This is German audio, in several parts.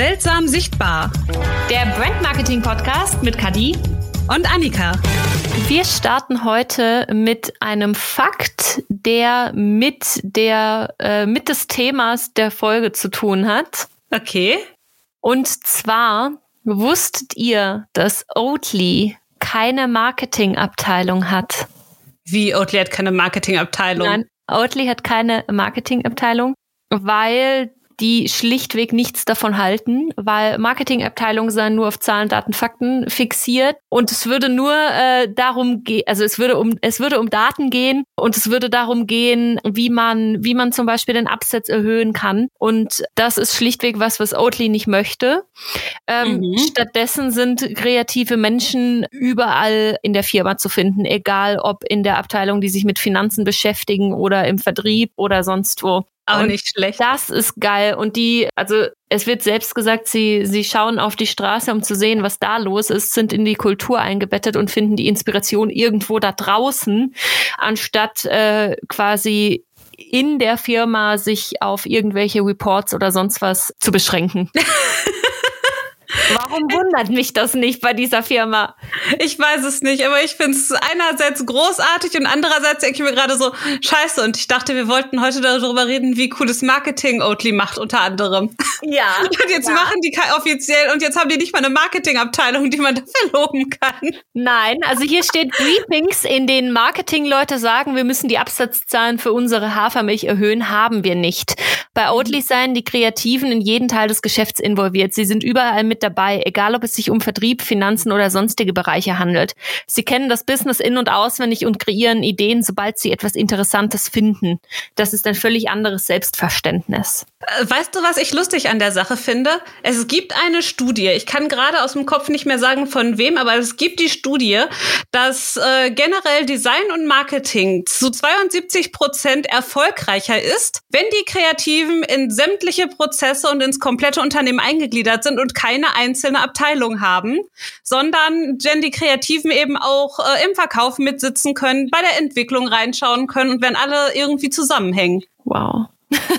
Seltsam sichtbar. Der Brand Marketing Podcast mit Kadi und Annika. Wir starten heute mit einem Fakt, der mit der äh, mit des Themas der Folge zu tun hat. Okay. Und zwar wusstet ihr, dass Oatly keine Marketingabteilung hat? Wie Oatly hat keine Marketingabteilung? Nein, Oatly hat keine Marketingabteilung, weil die schlichtweg nichts davon halten, weil Marketingabteilungen seien nur auf Zahlen, Daten, Fakten fixiert und es würde nur äh, darum gehen, also es würde um es würde um Daten gehen und es würde darum gehen, wie man wie man zum Beispiel den Absatz erhöhen kann und das ist schlichtweg was, was Oatly nicht möchte. Ähm, mhm. Stattdessen sind kreative Menschen überall in der Firma zu finden, egal ob in der Abteilung, die sich mit Finanzen beschäftigen oder im Vertrieb oder sonst wo. Auch und nicht schlecht. Das ist geil. Und die, also es wird selbst gesagt, sie, sie schauen auf die Straße, um zu sehen, was da los ist, sind in die Kultur eingebettet und finden die Inspiration irgendwo da draußen, anstatt äh, quasi in der Firma sich auf irgendwelche Reports oder sonst was zu beschränken. Warum wundert mich das nicht bei dieser Firma? Ich weiß es nicht, aber ich finde es einerseits großartig und andererseits denke ich mir gerade so, scheiße. Und ich dachte, wir wollten heute darüber reden, wie cooles Marketing Oatly macht, unter anderem. Ja. Und jetzt ja. machen die offiziell und jetzt haben die nicht mal eine Marketingabteilung, die man dafür loben kann. Nein, also hier steht Briefings, in denen Marketingleute sagen, wir müssen die Absatzzahlen für unsere Hafermilch erhöhen, haben wir nicht. Bei Oatly seien die Kreativen in jeden Teil des Geschäfts involviert. Sie sind überall mit dabei, egal ob es sich um Vertrieb, Finanzen oder sonstige Bereiche handelt. Sie kennen das Business in- und auswendig und kreieren Ideen, sobald sie etwas Interessantes finden. Das ist ein völlig anderes Selbstverständnis. Äh, weißt du, was ich lustig an der Sache finde? Es gibt eine Studie, ich kann gerade aus dem Kopf nicht mehr sagen von wem, aber es gibt die Studie, dass äh, generell Design und Marketing zu 72 Prozent erfolgreicher ist, wenn die Kreativen in sämtliche Prozesse und ins komplette Unternehmen eingegliedert sind und keine einzelne Abteilung haben, sondern wenn die Kreativen eben auch äh, im Verkauf mitsitzen können, bei der Entwicklung reinschauen können und wenn alle irgendwie zusammenhängen. Wow.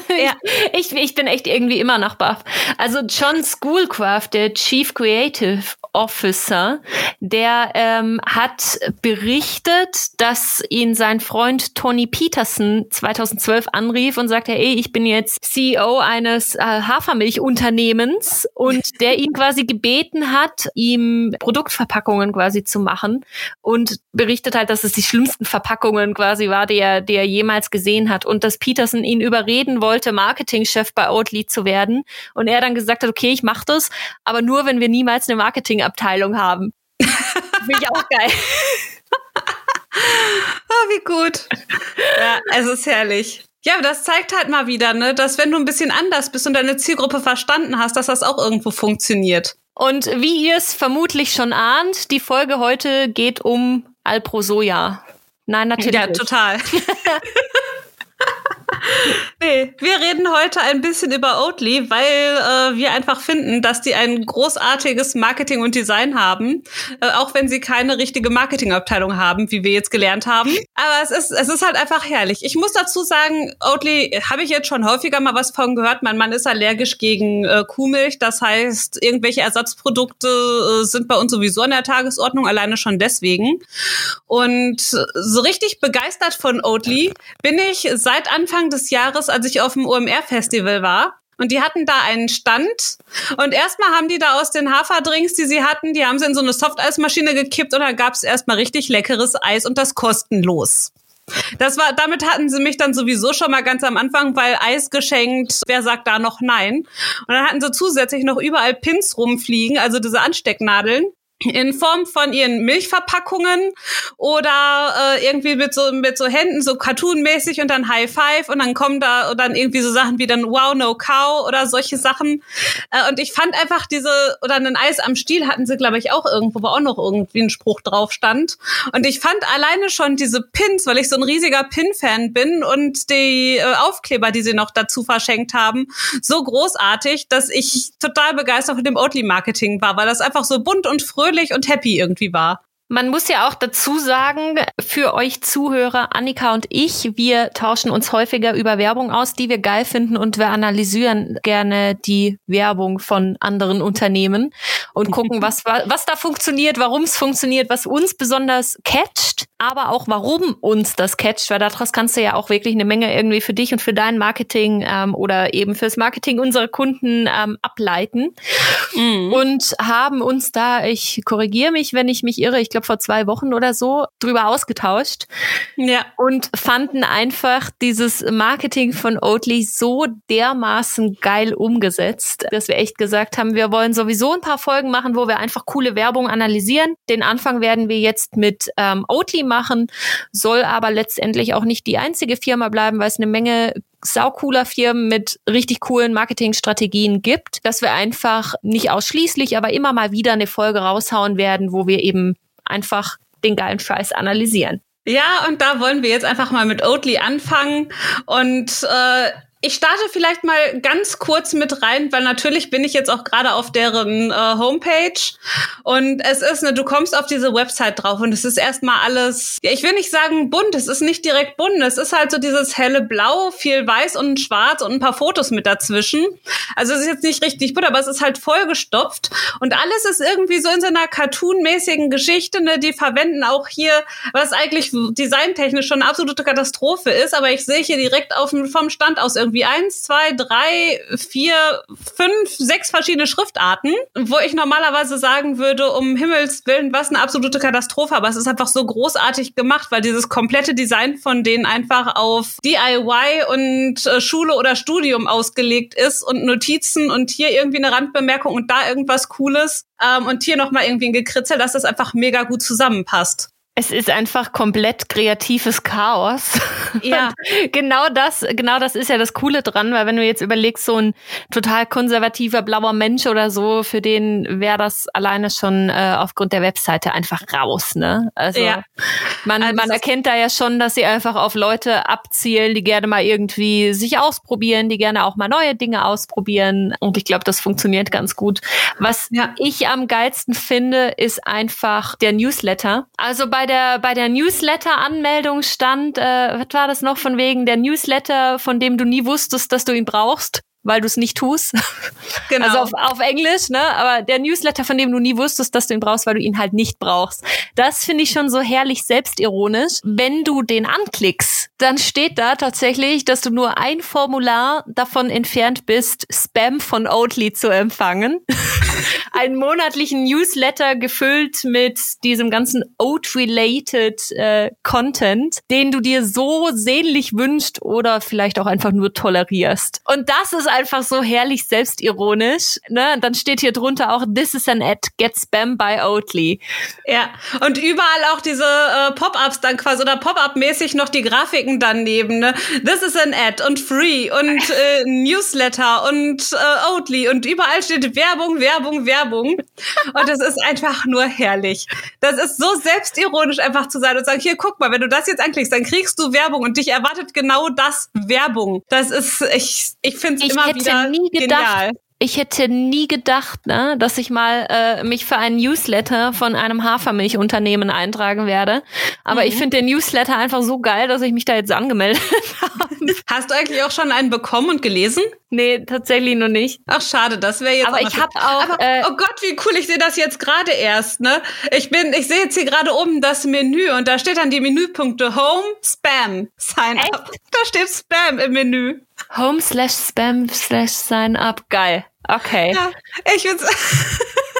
Ja. ich, ich bin echt irgendwie immer noch baff. Also John Schoolcraft, der Chief Creative Officer, der ähm, hat berichtet, dass ihn sein Freund Tony Peterson 2012 anrief und sagte, ey, ich bin jetzt CEO eines äh, Hafermilchunternehmens und der ihn quasi gebeten hat, ihm Produktverpackungen quasi zu machen und berichtet halt, dass es die schlimmsten Verpackungen quasi war, die er, die er jemals gesehen hat und dass Peterson ihn überreden wollte, Marketingchef bei Oatly zu werden und er dann gesagt hat, okay, ich mach das, aber nur, wenn wir niemals eine Marketingabteilung haben. Finde ich auch geil. oh, wie gut. Ja, es ist herrlich. Ja, das zeigt halt mal wieder, ne, dass wenn du ein bisschen anders bist und deine Zielgruppe verstanden hast, dass das auch irgendwo funktioniert. Und wie ihr es vermutlich schon ahnt, die Folge heute geht um Alprosoja. Nein, natürlich. Ja, total. nee, wir reden heute ein bisschen über Oatly, weil äh, wir einfach finden, dass die ein großartiges Marketing und Design haben, äh, auch wenn sie keine richtige Marketingabteilung haben, wie wir jetzt gelernt haben. Aber es ist, es ist halt einfach herrlich. Ich muss dazu sagen, Oatly habe ich jetzt schon häufiger mal was von gehört. Mein Mann ist allergisch gegen äh, Kuhmilch. Das heißt, irgendwelche Ersatzprodukte äh, sind bei uns sowieso an der Tagesordnung, alleine schon deswegen. Und so richtig begeistert von Oatly bin ich seit Anfang des Jahres, als ich auf dem OMR-Festival war. Und die hatten da einen Stand. Und erstmal haben die da aus den Haferdrinks, die sie hatten, die haben sie in so eine Softeismaschine gekippt und dann gab es erstmal richtig leckeres Eis und das kostenlos. Das war, damit hatten sie mich dann sowieso schon mal ganz am Anfang, weil Eis geschenkt, wer sagt da noch nein? Und dann hatten sie zusätzlich noch überall Pins rumfliegen, also diese Anstecknadeln in Form von ihren Milchverpackungen oder äh, irgendwie mit so mit so Händen so cartoonmäßig und dann High Five und dann kommen da dann irgendwie so Sachen wie dann Wow No Cow oder solche Sachen. Äh, und ich fand einfach diese oder ein Eis am Stiel hatten sie glaube ich auch irgendwo wo auch noch irgendwie ein Spruch drauf stand. Und ich fand alleine schon diese Pins weil ich so ein riesiger Pin Fan bin und die äh, Aufkleber die sie noch dazu verschenkt haben so großartig dass ich total begeistert von dem Oatly Marketing war weil das einfach so bunt und fröhlich fröhlich und happy irgendwie war. Man muss ja auch dazu sagen, für euch Zuhörer, Annika und ich, wir tauschen uns häufiger über Werbung aus, die wir geil finden und wir analysieren gerne die Werbung von anderen Unternehmen und gucken, was, was da funktioniert, warum es funktioniert, was uns besonders catcht, aber auch warum uns das catcht, weil daraus kannst du ja auch wirklich eine Menge irgendwie für dich und für dein Marketing ähm, oder eben fürs Marketing unserer Kunden ähm, ableiten. Mhm. Und haben uns da, ich korrigiere mich, wenn ich mich irre, ich glaube vor zwei Wochen oder so, drüber ausgetauscht. Ja. Und fanden einfach dieses Marketing von Oatly so dermaßen geil umgesetzt, dass wir echt gesagt haben, wir wollen sowieso ein paar Folgen machen, wo wir einfach coole Werbung analysieren. Den Anfang werden wir jetzt mit ähm, Oatly machen, soll aber letztendlich auch nicht die einzige Firma bleiben, weil es eine Menge saucooler Firmen mit richtig coolen Marketingstrategien gibt, dass wir einfach nicht ausschließlich, aber immer mal wieder eine Folge raushauen werden, wo wir eben einfach den geilen Scheiß analysieren. Ja, und da wollen wir jetzt einfach mal mit Oatly anfangen und äh ich starte vielleicht mal ganz kurz mit rein, weil natürlich bin ich jetzt auch gerade auf deren äh, Homepage. Und es ist, ne, du kommst auf diese Website drauf und es ist erstmal alles, ja, ich will nicht sagen bunt, es ist nicht direkt bunt, es ist halt so dieses helle Blau, viel Weiß und Schwarz und ein paar Fotos mit dazwischen. Also es ist jetzt nicht richtig bunt, aber es ist halt vollgestopft. Und alles ist irgendwie so in so einer cartoonmäßigen Geschichte, ne, die verwenden auch hier, was eigentlich designtechnisch schon eine absolute Katastrophe ist, aber ich sehe hier direkt auf, vom Stand aus irgendwie irgendwie eins, zwei, drei, vier, fünf, sechs verschiedene Schriftarten, wo ich normalerweise sagen würde, um Himmels Willen, was eine absolute Katastrophe, aber es ist einfach so großartig gemacht, weil dieses komplette Design von denen einfach auf DIY und äh, Schule oder Studium ausgelegt ist und Notizen und hier irgendwie eine Randbemerkung und da irgendwas Cooles ähm, und hier nochmal irgendwie ein Gekritzel, dass das einfach mega gut zusammenpasst. Es ist einfach komplett kreatives Chaos. Ja. genau das, genau das ist ja das Coole dran, weil wenn du jetzt überlegst, so ein total konservativer blauer Mensch oder so, für den wäre das alleine schon äh, aufgrund der Webseite einfach raus, ne? Also ja. man, also man erkennt da ja schon, dass sie einfach auf Leute abzielen, die gerne mal irgendwie sich ausprobieren, die gerne auch mal neue Dinge ausprobieren. Und ich glaube, das funktioniert ganz gut. Was ja. ich am geilsten finde, ist einfach der Newsletter. Also bei der, bei der Newsletter-Anmeldung stand, äh, was war das noch von wegen der Newsletter, von dem du nie wusstest, dass du ihn brauchst? Weil du es nicht tust. Genau. Also auf, auf Englisch, ne? Aber der Newsletter, von dem du nie wusstest, dass du ihn brauchst, weil du ihn halt nicht brauchst. Das finde ich schon so herrlich selbstironisch. Wenn du den anklickst, dann steht da tatsächlich, dass du nur ein Formular davon entfernt bist, Spam von Oatly zu empfangen. Einen monatlichen Newsletter gefüllt mit diesem ganzen Oat-related äh, Content, den du dir so sehnlich wünscht oder vielleicht auch einfach nur tolerierst. Und das ist einfach so herrlich selbstironisch. Ne? Dann steht hier drunter auch, this is an ad, get spam by Oatly. Ja, und überall auch diese äh, Pop-ups dann quasi oder Pop-up-mäßig noch die Grafiken daneben. Ne? This is an ad und free und äh, Newsletter und äh, Oatly und überall steht Werbung, Werbung, Werbung. Und das ist einfach nur herrlich. Das ist so selbstironisch einfach zu sein und sagen, hier, guck mal, wenn du das jetzt anklickst, dann kriegst du Werbung und dich erwartet genau das Werbung. Das ist, ich, ich finde es immer hätte wieder nie gedacht, genial. Ich hätte nie gedacht, ne, dass ich mal äh, mich für einen Newsletter von einem Hafermilchunternehmen eintragen werde. Aber mhm. ich finde den Newsletter einfach so geil, dass ich mich da jetzt angemeldet habe. Hast du eigentlich auch schon einen bekommen und gelesen? Nee, tatsächlich noch nicht. Ach, schade, das wäre jetzt. Aber ich habe auch. Aber, äh, oh Gott, wie cool! Ich sehe das jetzt gerade erst. Ne, ich bin, ich sehe jetzt hier gerade oben das Menü und da steht dann die Menüpunkte Home, Spam, Sign Echt? Up. Da steht Spam im Menü. Home slash Spam slash Sign Up. Geil. Okay. Ja, ich find's.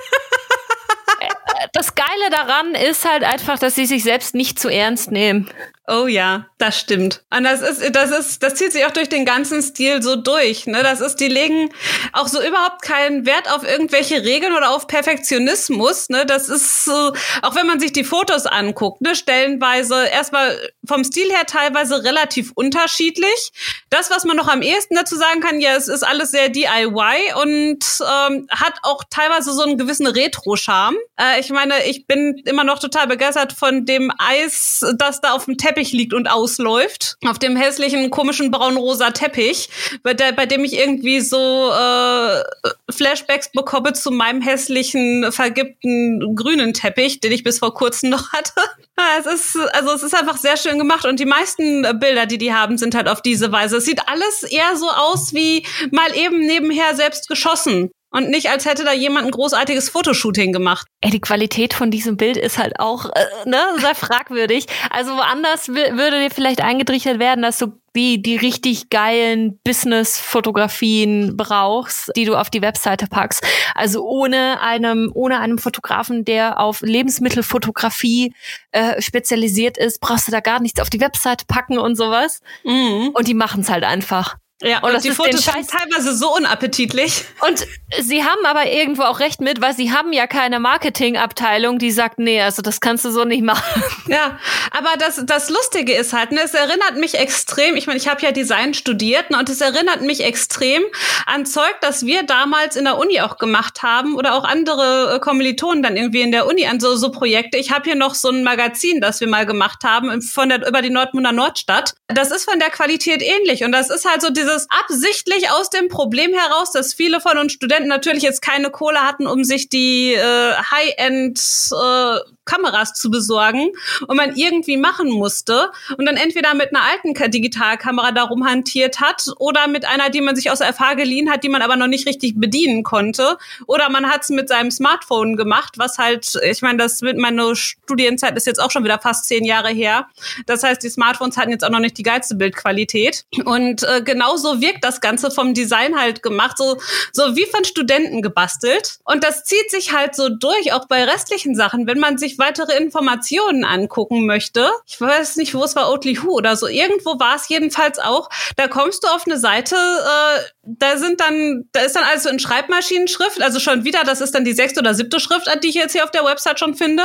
das Geile daran ist halt einfach, dass sie sich selbst nicht zu ernst nehmen. Oh ja, das stimmt. Und das ist, das ist, das zieht sich auch durch den ganzen Stil so durch. Ne? Das ist, die legen auch so überhaupt keinen Wert auf irgendwelche Regeln oder auf Perfektionismus. Ne? Das ist so, auch wenn man sich die Fotos anguckt, ne, stellenweise erstmal vom Stil her teilweise relativ unterschiedlich. Das, was man noch am ehesten dazu sagen kann, ja, es ist alles sehr DIY und ähm, hat auch teilweise so einen gewissen Retro-Charme. Äh, ich meine, meine, ich bin immer noch total begeistert von dem Eis, das da auf dem Teppich liegt und ausläuft. Auf dem hässlichen, komischen braun-rosa Teppich, bei, der, bei dem ich irgendwie so äh, Flashbacks bekomme zu meinem hässlichen, vergibten grünen Teppich, den ich bis vor kurzem noch hatte. es ist, also es ist einfach sehr schön gemacht und die meisten Bilder, die die haben, sind halt auf diese Weise. Es sieht alles eher so aus wie mal eben nebenher selbst geschossen. Und nicht, als hätte da jemand ein großartiges Fotoshooting gemacht. Ey, die Qualität von diesem Bild ist halt auch äh, ne, sehr fragwürdig. Also woanders würde dir vielleicht eingetrichtert werden, dass du die, die richtig geilen Business-Fotografien brauchst, die du auf die Webseite packst. Also ohne einem, ohne einem Fotografen, der auf Lebensmittelfotografie äh, spezialisiert ist, brauchst du da gar nichts auf die Webseite packen und sowas. Mhm. Und die machen es halt einfach. Ja, und, und die Fotos sind teilweise so unappetitlich. Und sie haben aber irgendwo auch recht mit, weil sie haben ja keine Marketingabteilung, die sagt, nee, also das kannst du so nicht machen. Ja, aber das, das Lustige ist halt, ne, es erinnert mich extrem, ich meine, ich habe ja Design studiert ne, und es erinnert mich extrem an Zeug, das wir damals in der Uni auch gemacht haben oder auch andere äh, Kommilitonen dann irgendwie in der Uni an so, so Projekte. Ich habe hier noch so ein Magazin, das wir mal gemacht haben von der, über die Nordmunder Nordstadt. Das ist von der Qualität ähnlich und das ist halt so diese dieses absichtlich aus dem Problem heraus, dass viele von uns Studenten natürlich jetzt keine Kohle hatten, um sich die äh, High-End äh, Kameras zu besorgen und man irgendwie machen musste und dann entweder mit einer alten Digitalkamera darum hantiert hat oder mit einer, die man sich aus der FH geliehen hat, die man aber noch nicht richtig bedienen konnte oder man hat es mit seinem Smartphone gemacht, was halt, ich meine, das mit meine Studienzeit ist jetzt auch schon wieder fast zehn Jahre her. Das heißt, die Smartphones hatten jetzt auch noch nicht die geilste Bildqualität. Und äh, genauso wirkt das Ganze vom Design halt gemacht, so so wie von Studenten gebastelt. Und das zieht sich halt so durch, auch bei restlichen Sachen, wenn man sich sich weitere Informationen angucken möchte, ich weiß nicht, wo es war, Oatly Who oder so, irgendwo war es jedenfalls auch, da kommst du auf eine Seite, äh, da sind dann, da ist dann alles so in Schreibmaschinenschrift, also schon wieder, das ist dann die sechste oder siebte Schriftart, die ich jetzt hier auf der Website schon finde.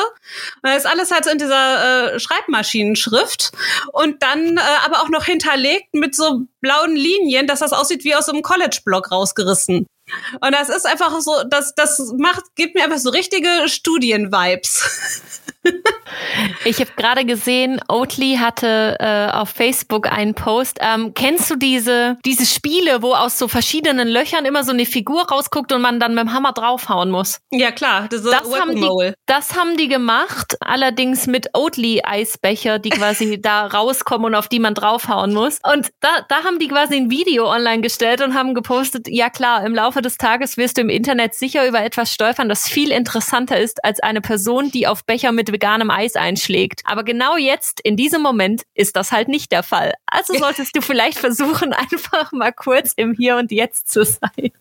Da ist alles halt in dieser äh, Schreibmaschinenschrift und dann äh, aber auch noch hinterlegt mit so blauen Linien, dass das aussieht wie aus einem College-Blog rausgerissen. Und das ist einfach so, das, das macht, gibt mir einfach so richtige Studien-Vibes. Ich habe gerade gesehen, Oatly hatte äh, auf Facebook einen Post. Ähm, kennst du diese, diese Spiele, wo aus so verschiedenen Löchern immer so eine Figur rausguckt und man dann mit dem Hammer draufhauen muss? Ja, klar. Das, das haben, die, das haben die gemacht, allerdings mit Oatly-Eisbecher, die quasi da rauskommen und auf die man draufhauen muss. Und da, da haben die quasi ein Video online gestellt und haben gepostet, ja klar, im Laufe des Tages wirst du im Internet sicher über etwas stolpern, das viel interessanter ist als eine Person, die auf Becher mit veganem Eis einschlägt. Aber genau jetzt, in diesem Moment, ist das halt nicht der Fall. Also solltest du vielleicht versuchen, einfach mal kurz im Hier und Jetzt zu sein.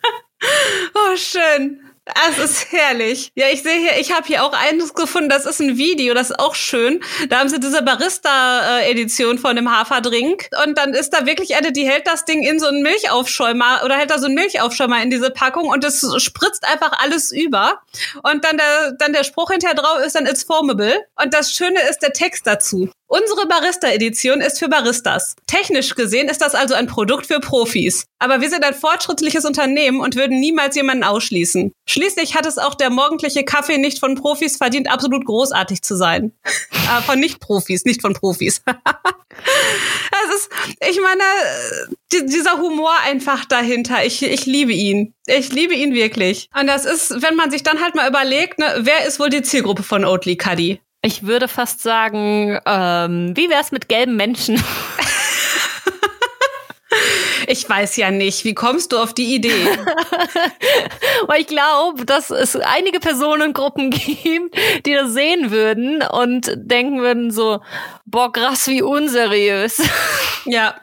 Oh, schön. Es ist herrlich. Ja, ich sehe hier, ich habe hier auch eines gefunden, das ist ein Video, das ist auch schön. Da haben sie diese Barista-Edition von dem Haferdrink. Und dann ist da wirklich eine, die hält das Ding in so einen Milchaufschäumer oder hält da so einen Milchaufschäumer in diese Packung und es spritzt einfach alles über. Und dann der, dann der Spruch hinterher drauf ist dann, it's formable. Und das Schöne ist der Text dazu. Unsere Barista-Edition ist für Baristas. Technisch gesehen ist das also ein Produkt für Profis. Aber wir sind ein fortschrittliches Unternehmen und würden niemals jemanden ausschließen. Schließlich hat es auch der morgendliche Kaffee nicht von Profis verdient, absolut großartig zu sein. äh, von Nicht-Profis, nicht von Profis. Es ist, ich meine, die, dieser Humor einfach dahinter. Ich, ich liebe ihn. Ich liebe ihn wirklich. Und das ist, wenn man sich dann halt mal überlegt, ne, wer ist wohl die Zielgruppe von Oatly Cuddy? Ich würde fast sagen, ähm, wie wär's mit gelben Menschen? Ich weiß ja nicht. Wie kommst du auf die Idee? Weil ich glaube, dass es einige Personengruppen gibt, die das sehen würden und denken würden so, boah, krass, wie unseriös. Ja,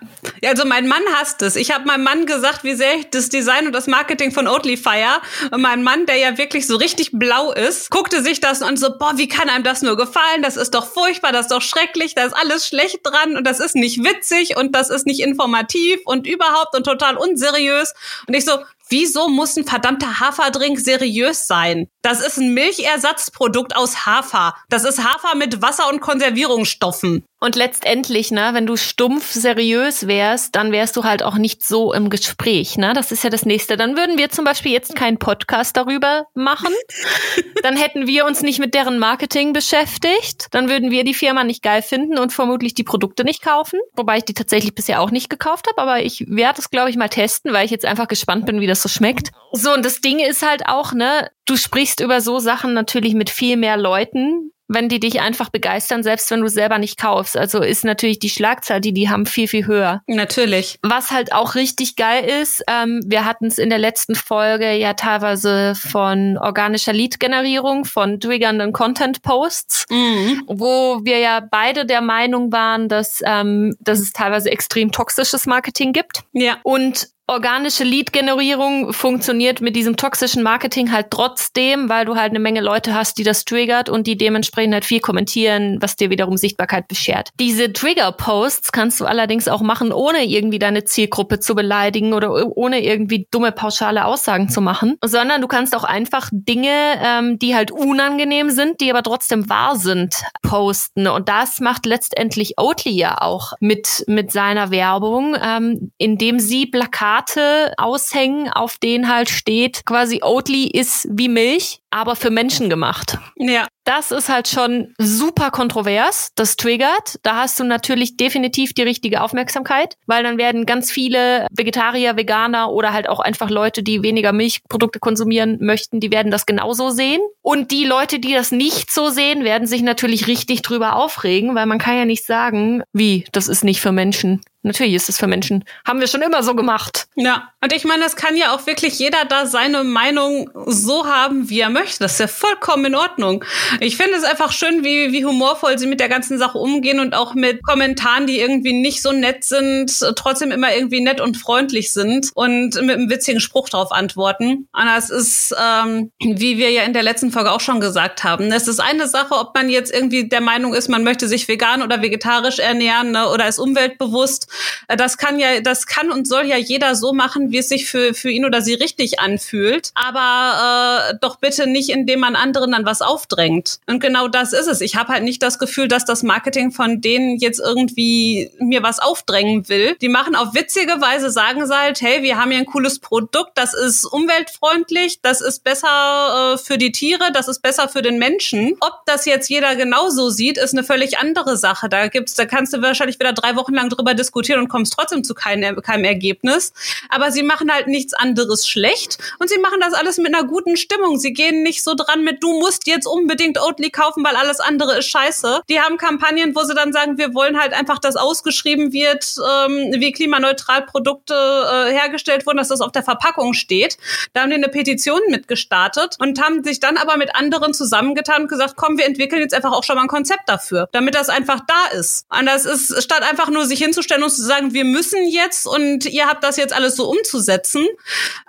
also mein Mann hasst es. Ich habe meinem Mann gesagt, wie sehr ich das Design und das Marketing von Oatly feier. Und mein Mann, der ja wirklich so richtig blau ist, guckte sich das und so, boah, wie kann einem das nur gefallen? Das ist doch furchtbar, das ist doch schrecklich, da ist alles schlecht dran und das ist nicht witzig und das ist nicht informativ und überhaupt und total unseriös. Und ich so, Wieso muss ein verdammter Haferdrink seriös sein? Das ist ein Milchersatzprodukt aus Hafer. Das ist Hafer mit Wasser und Konservierungsstoffen. Und letztendlich, ne, wenn du stumpf seriös wärst, dann wärst du halt auch nicht so im Gespräch, ne? Das ist ja das nächste. Dann würden wir zum Beispiel jetzt keinen Podcast darüber machen. dann hätten wir uns nicht mit deren Marketing beschäftigt. Dann würden wir die Firma nicht geil finden und vermutlich die Produkte nicht kaufen. Wobei ich die tatsächlich bisher auch nicht gekauft habe, aber ich werde es, glaube ich, mal testen, weil ich jetzt einfach gespannt bin, wie das so schmeckt. So, und das Ding ist halt auch, ne, du sprichst über so Sachen natürlich mit viel mehr Leuten, wenn die dich einfach begeistern, selbst wenn du selber nicht kaufst. Also ist natürlich die Schlagzahl, die die haben, viel, viel höher. Natürlich. Was halt auch richtig geil ist, ähm, wir hatten es in der letzten Folge ja teilweise von organischer Lead-Generierung, von triggernden Content-Posts, mhm. wo wir ja beide der Meinung waren, dass, ähm, dass es teilweise extrem toxisches Marketing gibt. Ja. Und organische Lead-Generierung funktioniert mit diesem toxischen Marketing halt trotzdem, weil du halt eine Menge Leute hast, die das triggert und die dementsprechend halt viel kommentieren, was dir wiederum Sichtbarkeit beschert. Diese Trigger-Posts kannst du allerdings auch machen, ohne irgendwie deine Zielgruppe zu beleidigen oder ohne irgendwie dumme pauschale Aussagen zu machen, sondern du kannst auch einfach Dinge, ähm, die halt unangenehm sind, die aber trotzdem wahr sind, posten. Und das macht letztendlich Oatly ja auch mit, mit seiner Werbung, ähm, indem sie Plakate Plakate aushängen, auf denen halt steht, quasi Oatly ist wie Milch, aber für Menschen gemacht. Ja. Das ist halt schon super kontrovers. Das triggert. Da hast du natürlich definitiv die richtige Aufmerksamkeit, weil dann werden ganz viele Vegetarier, Veganer oder halt auch einfach Leute, die weniger Milchprodukte konsumieren möchten, die werden das genauso sehen. Und die Leute, die das nicht so sehen, werden sich natürlich richtig drüber aufregen, weil man kann ja nicht sagen, wie, das ist nicht für Menschen. Natürlich ist es für Menschen. Haben wir schon immer so gemacht. Ja. Und ich meine, es kann ja auch wirklich jeder da seine Meinung so haben, wie er möchte. Das ist ja vollkommen in Ordnung. Ich finde es einfach schön, wie, wie humorvoll sie mit der ganzen Sache umgehen und auch mit Kommentaren, die irgendwie nicht so nett sind, trotzdem immer irgendwie nett und freundlich sind und mit einem witzigen Spruch drauf antworten. Und das ist, ähm, wie wir ja in der letzten Folge auch schon gesagt haben, es ist eine Sache, ob man jetzt irgendwie der Meinung ist, man möchte sich vegan oder vegetarisch ernähren ne, oder ist umweltbewusst. Das kann ja, das kann und soll ja jeder so machen, wie es sich für, für ihn oder sie richtig anfühlt. Aber äh, doch bitte nicht, indem man anderen dann was aufdrängt. Und genau das ist es. Ich habe halt nicht das Gefühl, dass das Marketing von denen jetzt irgendwie mir was aufdrängen will. Die machen auf witzige Weise, sagen sie halt, hey, wir haben hier ein cooles Produkt, das ist umweltfreundlich, das ist besser äh, für die Tiere, das ist besser für den Menschen. Ob das jetzt jeder genauso sieht, ist eine völlig andere Sache. Da gibt's, da kannst du wahrscheinlich wieder drei Wochen lang drüber diskutieren und kommst trotzdem zu keinem, keinem Ergebnis. Aber sie machen halt nichts anderes schlecht und sie machen das alles mit einer guten Stimmung. Sie gehen nicht so dran mit, du musst jetzt unbedingt Oatly kaufen, weil alles andere ist scheiße. Die haben Kampagnen, wo sie dann sagen, wir wollen halt einfach, dass ausgeschrieben wird, ähm, wie klimaneutral Produkte äh, hergestellt wurden, dass das auf der Verpackung steht. Da haben die eine Petition mitgestartet und haben sich dann aber mit anderen zusammengetan und gesagt, komm, wir entwickeln jetzt einfach auch schon mal ein Konzept dafür, damit das einfach da ist. Und das ist, statt einfach nur sich hinzustellen und zu sagen, wir müssen jetzt und ihr habt das jetzt alles so umzusetzen,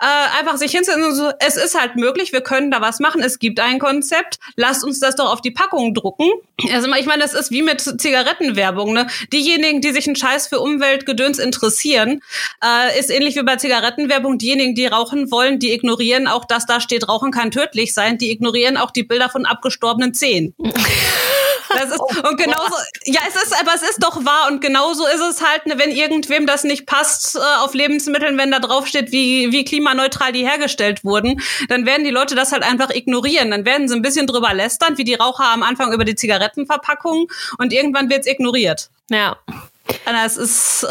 äh, einfach sich hinzustellen und so, es ist halt möglich, wir können da was machen, es gibt ein Konzept, lasst uns das doch auf die Packung drucken. Also ich meine, das ist wie mit Zigarettenwerbung. Ne? Diejenigen, die sich einen Scheiß für Umweltgedöns interessieren, äh, ist ähnlich wie bei Zigarettenwerbung. Diejenigen, die rauchen wollen, die ignorieren auch, dass da steht, Rauchen kann tödlich sein. Die ignorieren auch die Bilder von abgestorbenen Zehen. Das ist, oh, und genauso, ja, es ist, aber es ist doch wahr und genauso ist es halt, ne, wenn irgendwem das nicht passt äh, auf Lebensmitteln, wenn da drauf steht, wie, wie klimaneutral die hergestellt wurden, dann werden die Leute das halt einfach ignorieren. Dann werden sie ein bisschen drüber lästern, wie die Raucher am Anfang über die Zigarettenverpackung und irgendwann wird's ignoriert. Ja. Das ist, äh,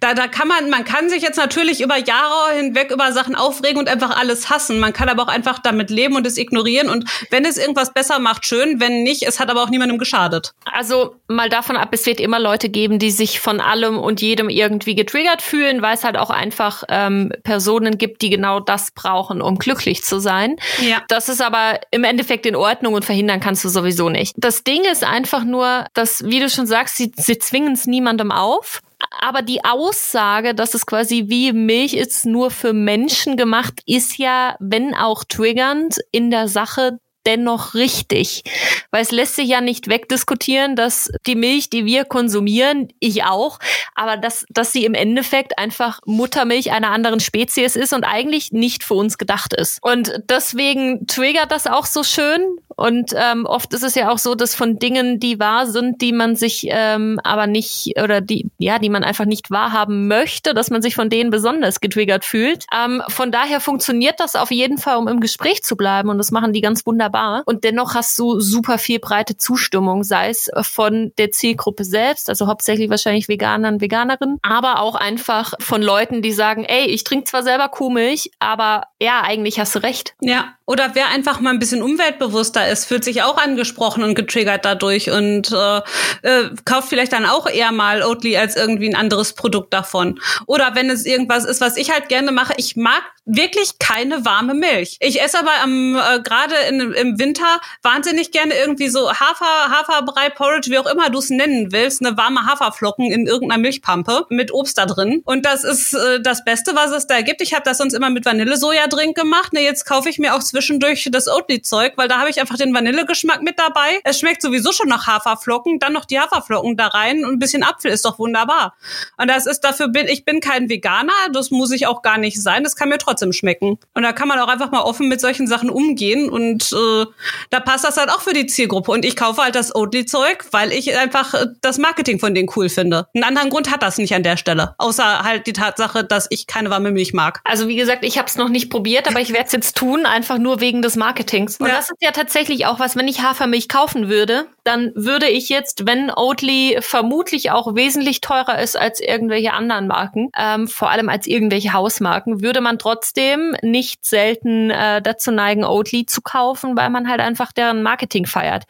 da, da kann man, man kann sich jetzt natürlich über Jahre hinweg über Sachen aufregen und einfach alles hassen. Man kann aber auch einfach damit leben und es ignorieren. Und wenn es irgendwas besser macht, schön. Wenn nicht, es hat aber auch niemandem geschadet. Also mal davon ab, es wird immer Leute geben, die sich von allem und jedem irgendwie getriggert fühlen, weil es halt auch einfach ähm, Personen gibt, die genau das brauchen, um glücklich zu sein. Ja. Das ist aber im Endeffekt in Ordnung und verhindern kannst du sowieso nicht. Das Ding ist einfach nur, dass, wie du schon sagst, sie, sie zwingen es niemandem auf. Aber die Aussage, dass es quasi wie Milch ist, nur für Menschen gemacht, ist ja, wenn auch triggernd, in der Sache dennoch richtig. Weil es lässt sich ja nicht wegdiskutieren, dass die Milch, die wir konsumieren, ich auch, aber dass, dass sie im Endeffekt einfach Muttermilch einer anderen Spezies ist und eigentlich nicht für uns gedacht ist. Und deswegen triggert das auch so schön. Und ähm, oft ist es ja auch so, dass von Dingen, die wahr sind, die man sich ähm, aber nicht oder die ja, die man einfach nicht wahrhaben möchte, dass man sich von denen besonders getriggert fühlt. Ähm, von daher funktioniert das auf jeden Fall, um im Gespräch zu bleiben und das machen die ganz wunderbar. Und dennoch hast du super viel breite Zustimmung, sei es von der Zielgruppe selbst, also hauptsächlich wahrscheinlich Veganern, Veganerinnen, aber auch einfach von Leuten, die sagen, ey, ich trinke zwar selber Kuhmilch, aber ja, eigentlich hast du recht. Ja, oder wer einfach mal ein bisschen umweltbewusster ist, fühlt sich auch angesprochen und getriggert dadurch und äh, äh, kauft vielleicht dann auch eher mal Oatly als irgendwie ein anderes Produkt davon. Oder wenn es irgendwas ist, was ich halt gerne mache, ich mag wirklich keine warme Milch. Ich esse aber am äh, gerade im Winter wahnsinnig gerne irgendwie so Hafer, Haferbrei, Porridge, wie auch immer du es nennen willst, eine warme Haferflocken in irgendeiner Milchpampe mit Obst da drin. Und das ist äh, das Beste, was es da gibt. Ich habe das sonst immer mit Vanillesoja-Drink gemacht. Ne, jetzt kaufe ich mir auch zwischendurch das Oatly-Zeug, weil da habe ich einfach den Vanillegeschmack mit dabei. Es schmeckt sowieso schon nach Haferflocken, dann noch die Haferflocken da rein und ein bisschen Apfel ist doch wunderbar. Und das ist dafür bin ich bin kein Veganer, das muss ich auch gar nicht sein. Das kann mir trotzdem schmecken. Und da kann man auch einfach mal offen mit solchen Sachen umgehen und äh, da passt das halt auch für die Zielgruppe. Und ich kaufe halt das Oatly-Zeug, weil ich einfach äh, das Marketing von denen cool finde. Einen anderen Grund hat das nicht an der Stelle, außer halt die Tatsache, dass ich keine warme Milch mag. Also wie gesagt, ich habe es noch nicht probiert, aber ich werde es jetzt tun, einfach nur wegen des Marketings. Und ja. das ist ja tatsächlich auch was, wenn ich Hafermilch kaufen würde, dann würde ich jetzt, wenn Oatly vermutlich auch wesentlich teurer ist als irgendwelche anderen Marken, ähm, vor allem als irgendwelche Hausmarken, würde man trotzdem nicht selten äh, dazu neigen, Oatly zu kaufen, weil man halt einfach deren Marketing feiert.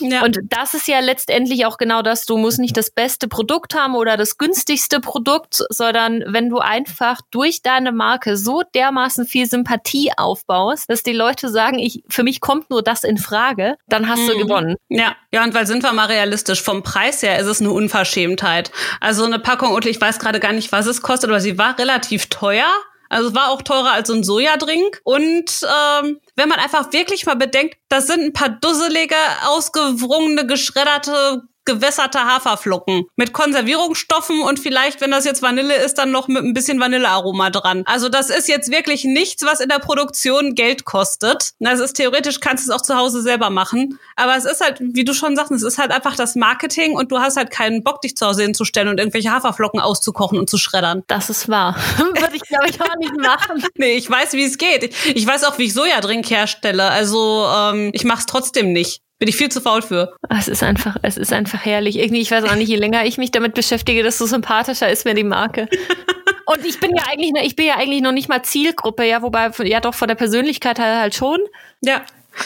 Ja. Und das ist ja letztendlich auch genau das. Du musst nicht das beste Produkt haben oder das günstigste Produkt, sondern wenn du einfach durch deine Marke so dermaßen viel Sympathie aufbaust, dass die Leute sagen, ich, für mich kommt nur das in Frage, dann hast mhm. du gewonnen. Ja, ja, und weil sind wir mal realistisch, vom Preis her ist es eine Unverschämtheit. Also eine Packung und ich weiß gerade gar nicht, was es kostet, aber sie war relativ teuer. Also war auch teurer als so ein Sojadrink. Und ähm, wenn man einfach wirklich mal bedenkt, das sind ein paar dusselige, ausgewrungene, geschredderte gewässerte Haferflocken mit Konservierungsstoffen und vielleicht, wenn das jetzt Vanille ist, dann noch mit ein bisschen Vanillearoma dran. Also das ist jetzt wirklich nichts, was in der Produktion Geld kostet. Das ist theoretisch kannst du es auch zu Hause selber machen, aber es ist halt, wie du schon sagst, es ist halt einfach das Marketing und du hast halt keinen Bock, dich zu Hause hinzustellen und irgendwelche Haferflocken auszukochen und zu schreddern. Das ist wahr. Würde ich glaube ich auch nicht machen. nee, ich weiß, wie es geht. Ich weiß auch, wie ich Sojadrink herstelle. Also ähm, ich mach's trotzdem nicht. Bin ich viel zu faul für. Es ist einfach, es ist einfach herrlich. Irgendwie, ich weiß auch nicht, je länger ich mich damit beschäftige, desto sympathischer ist mir die Marke. Und ich bin ja eigentlich, ich bin ja eigentlich noch nicht mal Zielgruppe, ja, wobei, ja doch von der Persönlichkeit her halt schon. Ja.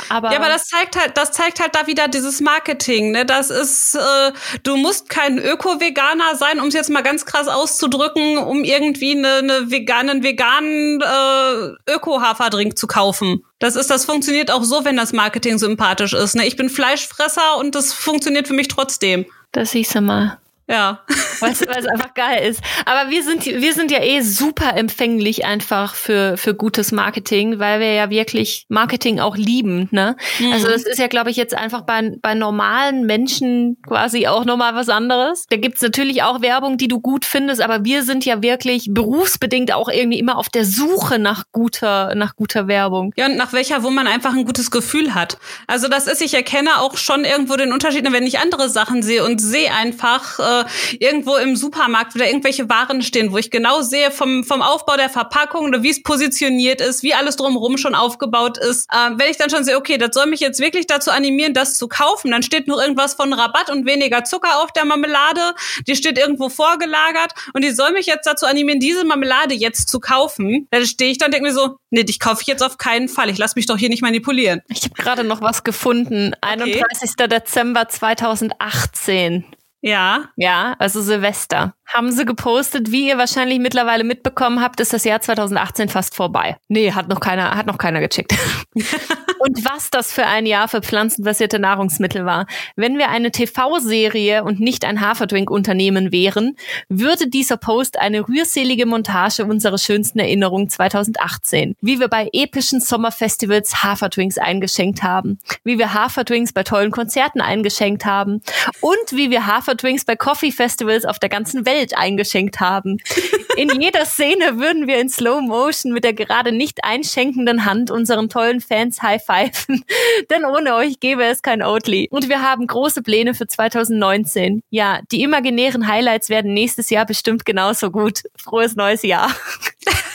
Aber ja, aber das zeigt halt, das zeigt halt da wieder dieses Marketing. Ne? Das ist, äh, du musst kein Öko-Veganer sein, um es jetzt mal ganz krass auszudrücken, um irgendwie eine, eine veganen, veganen äh, Öko-Haferdrink zu kaufen. Das ist, das funktioniert auch so, wenn das Marketing sympathisch ist. Ne? Ich bin Fleischfresser und das funktioniert für mich trotzdem. Das siehst du mal. Ja. Weil es einfach geil ist. Aber wir sind, wir sind ja eh super empfänglich einfach für, für gutes Marketing, weil wir ja wirklich Marketing auch lieben. Ne? Mhm. Also das ist ja, glaube ich, jetzt einfach bei, bei normalen Menschen quasi auch nochmal was anderes. Da gibt's natürlich auch Werbung, die du gut findest, aber wir sind ja wirklich berufsbedingt auch irgendwie immer auf der Suche nach guter, nach guter Werbung. Ja, und nach welcher, wo man einfach ein gutes Gefühl hat. Also das ist, ich erkenne auch schon irgendwo den Unterschied, wenn ich andere Sachen sehe und sehe einfach, äh, irgendwo im Supermarkt wieder irgendwelche Waren stehen, wo ich genau sehe vom, vom Aufbau der Verpackung oder wie es positioniert ist, wie alles drumherum schon aufgebaut ist. Äh, wenn ich dann schon sehe, okay, das soll mich jetzt wirklich dazu animieren, das zu kaufen, dann steht nur irgendwas von Rabatt und weniger Zucker auf der Marmelade, die steht irgendwo vorgelagert und die soll mich jetzt dazu animieren, diese Marmelade jetzt zu kaufen. Da stehe ich dann und denke mir so, nee, die kaufe ich jetzt auf keinen Fall. Ich lasse mich doch hier nicht manipulieren. Ich habe gerade noch was gefunden. Okay. 31. Dezember 2018. Ja. Ja, also Silvester. Haben sie gepostet, wie ihr wahrscheinlich mittlerweile mitbekommen habt, ist das Jahr 2018 fast vorbei. Nee, hat noch keiner, hat noch keiner gecheckt. Und was das für ein Jahr für pflanzenbasierte Nahrungsmittel war. Wenn wir eine TV-Serie und nicht ein Haferdrink-Unternehmen wären, würde dieser Post eine rührselige Montage unserer schönsten Erinnerungen 2018. Wie wir bei epischen Sommerfestivals Haferdrinks eingeschenkt haben. Wie wir Haferdrinks bei tollen Konzerten eingeschenkt haben. Und wie wir Haferdrinks bei Coffee-Festivals auf der ganzen Welt eingeschenkt haben. In jeder Szene würden wir in Slow Motion mit der gerade nicht einschenkenden Hand unseren tollen Fans high-pfeifen. Denn ohne euch gäbe es kein Oatly. Und wir haben große Pläne für 2019. Ja, die imaginären Highlights werden nächstes Jahr bestimmt genauso gut. Frohes neues Jahr.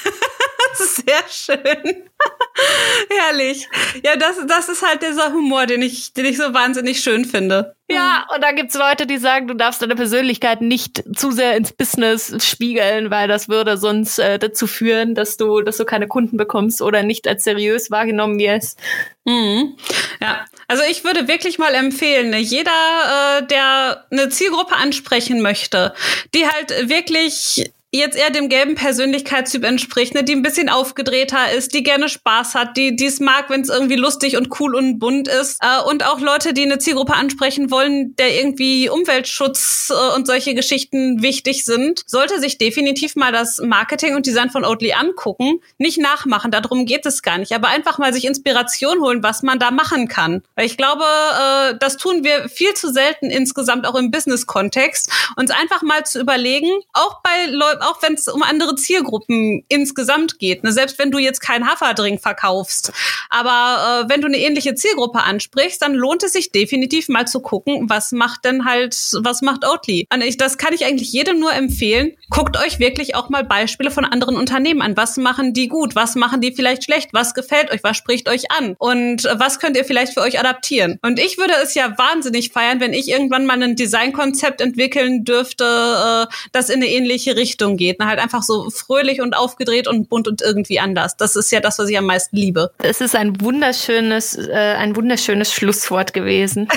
Sehr schön. Herrlich. Ja, das, das ist halt dieser Humor, den ich, den ich so wahnsinnig schön finde. Ja, und da gibt's Leute, die sagen, du darfst deine Persönlichkeit nicht zu sehr ins Business spiegeln, weil das würde sonst äh, dazu führen, dass du, dass du keine Kunden bekommst oder nicht als seriös wahrgenommen wirst. Mhm. Ja, also ich würde wirklich mal empfehlen, ne, jeder, äh, der eine Zielgruppe ansprechen möchte, die halt wirklich jetzt eher dem gelben Persönlichkeitstyp entspricht, ne, die ein bisschen aufgedrehter ist, die gerne Spaß hat, die es mag, wenn es irgendwie lustig und cool und bunt ist. Äh, und auch Leute, die eine Zielgruppe ansprechen wollen, der irgendwie Umweltschutz äh, und solche Geschichten wichtig sind, sollte sich definitiv mal das Marketing und Design von Oatly angucken, nicht nachmachen, darum geht es gar nicht, aber einfach mal sich Inspiration holen, was man da machen kann, weil ich glaube, äh, das tun wir viel zu selten insgesamt auch im Business-Kontext, uns einfach mal zu überlegen, auch bei Leuten auch wenn es um andere Zielgruppen insgesamt geht. Ne? Selbst wenn du jetzt keinen Haferdrink verkaufst. Aber äh, wenn du eine ähnliche Zielgruppe ansprichst, dann lohnt es sich definitiv mal zu gucken, was macht denn halt, was macht Oatly? Und ich, das kann ich eigentlich jedem nur empfehlen. Guckt euch wirklich auch mal Beispiele von anderen Unternehmen an. Was machen die gut? Was machen die vielleicht schlecht? Was gefällt euch? Was spricht euch an? Und äh, was könnt ihr vielleicht für euch adaptieren? Und ich würde es ja wahnsinnig feiern, wenn ich irgendwann mal ein Designkonzept entwickeln dürfte, äh, das in eine ähnliche Richtung Richtung geht. Ne? Halt einfach so fröhlich und aufgedreht und bunt und irgendwie anders. Das ist ja das, was ich am meisten liebe. Es ist ein wunderschönes, äh, ein wunderschönes Schlusswort gewesen.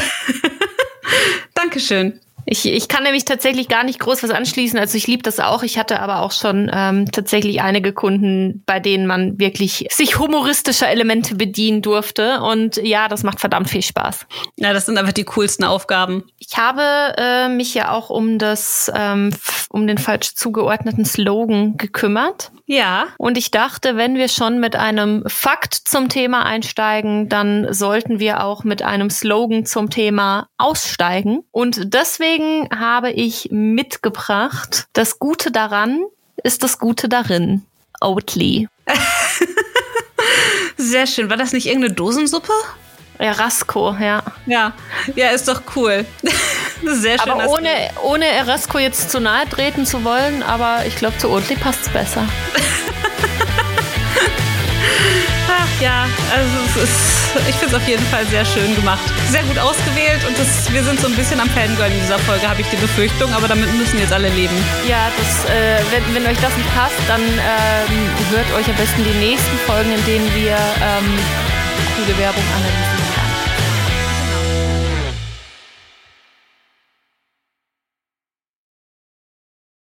Dankeschön. Ich, ich kann nämlich tatsächlich gar nicht groß was anschließen. Also ich liebe das auch. Ich hatte aber auch schon ähm, tatsächlich einige Kunden, bei denen man wirklich sich humoristischer Elemente bedienen durfte. Und ja, das macht verdammt viel Spaß. Ja, das sind einfach die coolsten Aufgaben. Ich habe äh, mich ja auch um das, ähm, um den falsch zugeordneten Slogan gekümmert. Ja. Und ich dachte, wenn wir schon mit einem Fakt zum Thema einsteigen, dann sollten wir auch mit einem Slogan zum Thema aussteigen. Und deswegen habe ich mitgebracht, das Gute daran ist das Gute darin. Oatly. Sehr schön. War das nicht irgendeine Dosensuppe? Erasco, ja. Ja, ja, ist doch cool. Sehr schön. Aber ohne, ohne Erasco jetzt zu nahe treten zu wollen, aber ich glaube, zu Oatly passt es besser. Ach ja, also ist, ich finde es auf jeden Fall sehr schön gemacht. Sehr gut ausgewählt und das, wir sind so ein bisschen am Fangirl in dieser Folge, habe ich die Befürchtung, aber damit müssen jetzt alle leben. Ja, das, äh, wenn, wenn euch das nicht passt, dann ähm, hört euch am besten die nächsten Folgen, in denen wir ähm, coole Werbung analysieren.